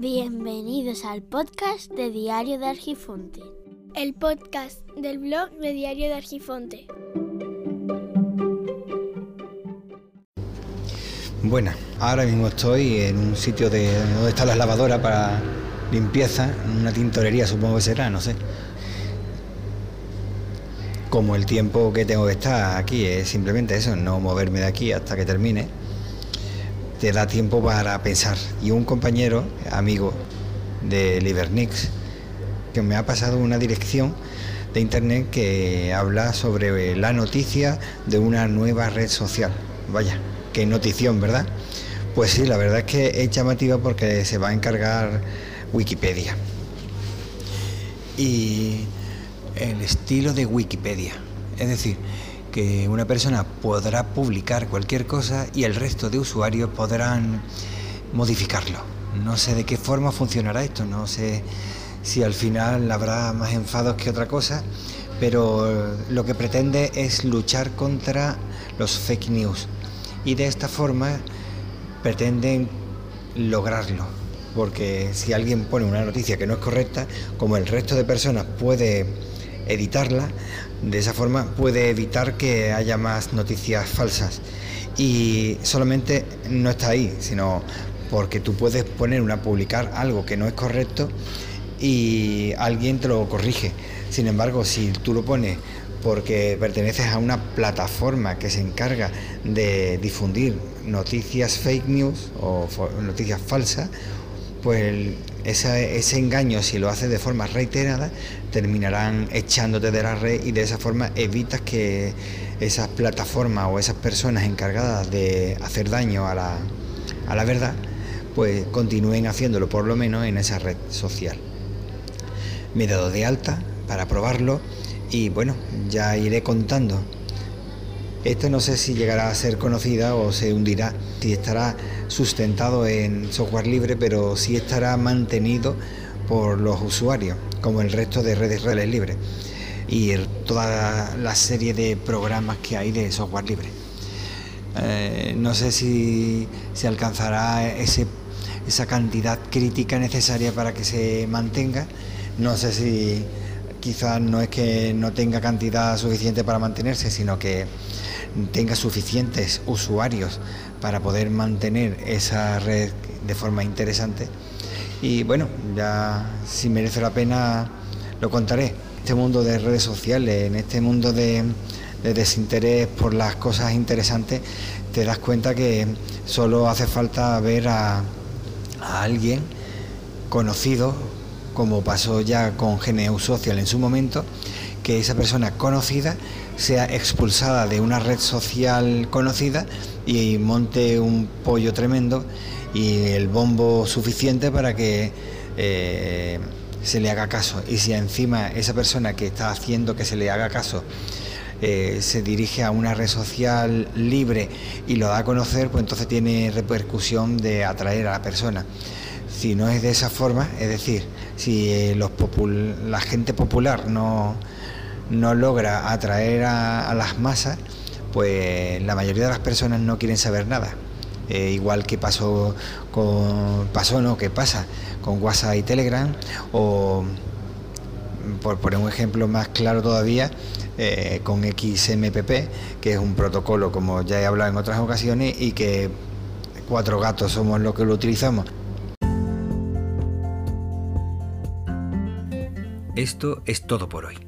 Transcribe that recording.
Bienvenidos al podcast de Diario de Argifonte. El podcast del blog de Diario de Argifonte. Bueno, ahora mismo estoy en un sitio de donde están las lavadoras para limpieza, una tintorería supongo que será, no sé. Como el tiempo que tengo que estar aquí es simplemente eso, no moverme de aquí hasta que termine, te da tiempo para pensar. Y un compañero, amigo de Libernix, que me ha pasado una dirección de internet que habla sobre la noticia de una nueva red social. Vaya, qué notición, ¿verdad? Pues sí, la verdad es que es llamativa porque se va a encargar Wikipedia. Y el estilo de Wikipedia. Es decir, que una persona podrá publicar cualquier cosa y el resto de usuarios podrán modificarlo. No sé de qué forma funcionará esto, no sé si al final habrá más enfados que otra cosa, pero lo que pretende es luchar contra los fake news y de esta forma pretenden lograrlo, porque si alguien pone una noticia que no es correcta, como el resto de personas puede editarla, de esa forma puede evitar que haya más noticias falsas. Y solamente no está ahí, sino porque tú puedes poner una publicar algo que no es correcto y alguien te lo corrige. Sin embargo, si tú lo pones porque perteneces a una plataforma que se encarga de difundir noticias fake news o noticias falsas, pues ese engaño, si lo haces de forma reiterada, terminarán echándote de la red y de esa forma evitas que esas plataformas o esas personas encargadas de hacer daño a la, a la verdad, pues continúen haciéndolo por lo menos en esa red social. Me he dado de alta para probarlo y bueno, ya iré contando. Esto no sé si llegará a ser conocida o se hundirá, si estará sustentado en software libre, pero sí estará mantenido por los usuarios, como el resto de redes reales libres y toda la serie de programas que hay de software libre. Eh, no sé si se alcanzará ese, esa cantidad crítica necesaria para que se mantenga. No sé si quizás no es que no tenga cantidad suficiente para mantenerse, sino que tenga suficientes usuarios para poder mantener esa red de forma interesante. Y bueno, ya si merece la pena lo contaré. Este mundo de redes sociales, en este mundo de, desinterés por las cosas interesantes, te das cuenta que solo hace falta ver a, alguien conocido como pasó ya con GNU Social en su momento, que esa persona conocida sea expulsada de una red social conocida y monte un pollo tremendo y el bombo suficiente para que eh, se le haga caso. Y si encima esa persona que está haciendo que se le haga caso eh, se dirige a una red social libre y lo da a conocer, pues entonces tiene repercusión de atraer a la persona. Si no es de esa forma, es decir, si eh, los la gente popular no, no logra atraer a, las masas, pues la mayoría de las personas no quieren saber nada. Eh, igual que pasó con pasó no que pasa con WhatsApp y Telegram o por poner un ejemplo más claro todavía eh, con XMPP que es un protocolo como ya he hablado en otras ocasiones y que cuatro gatos somos los que lo utilizamos Esto es todo por hoy.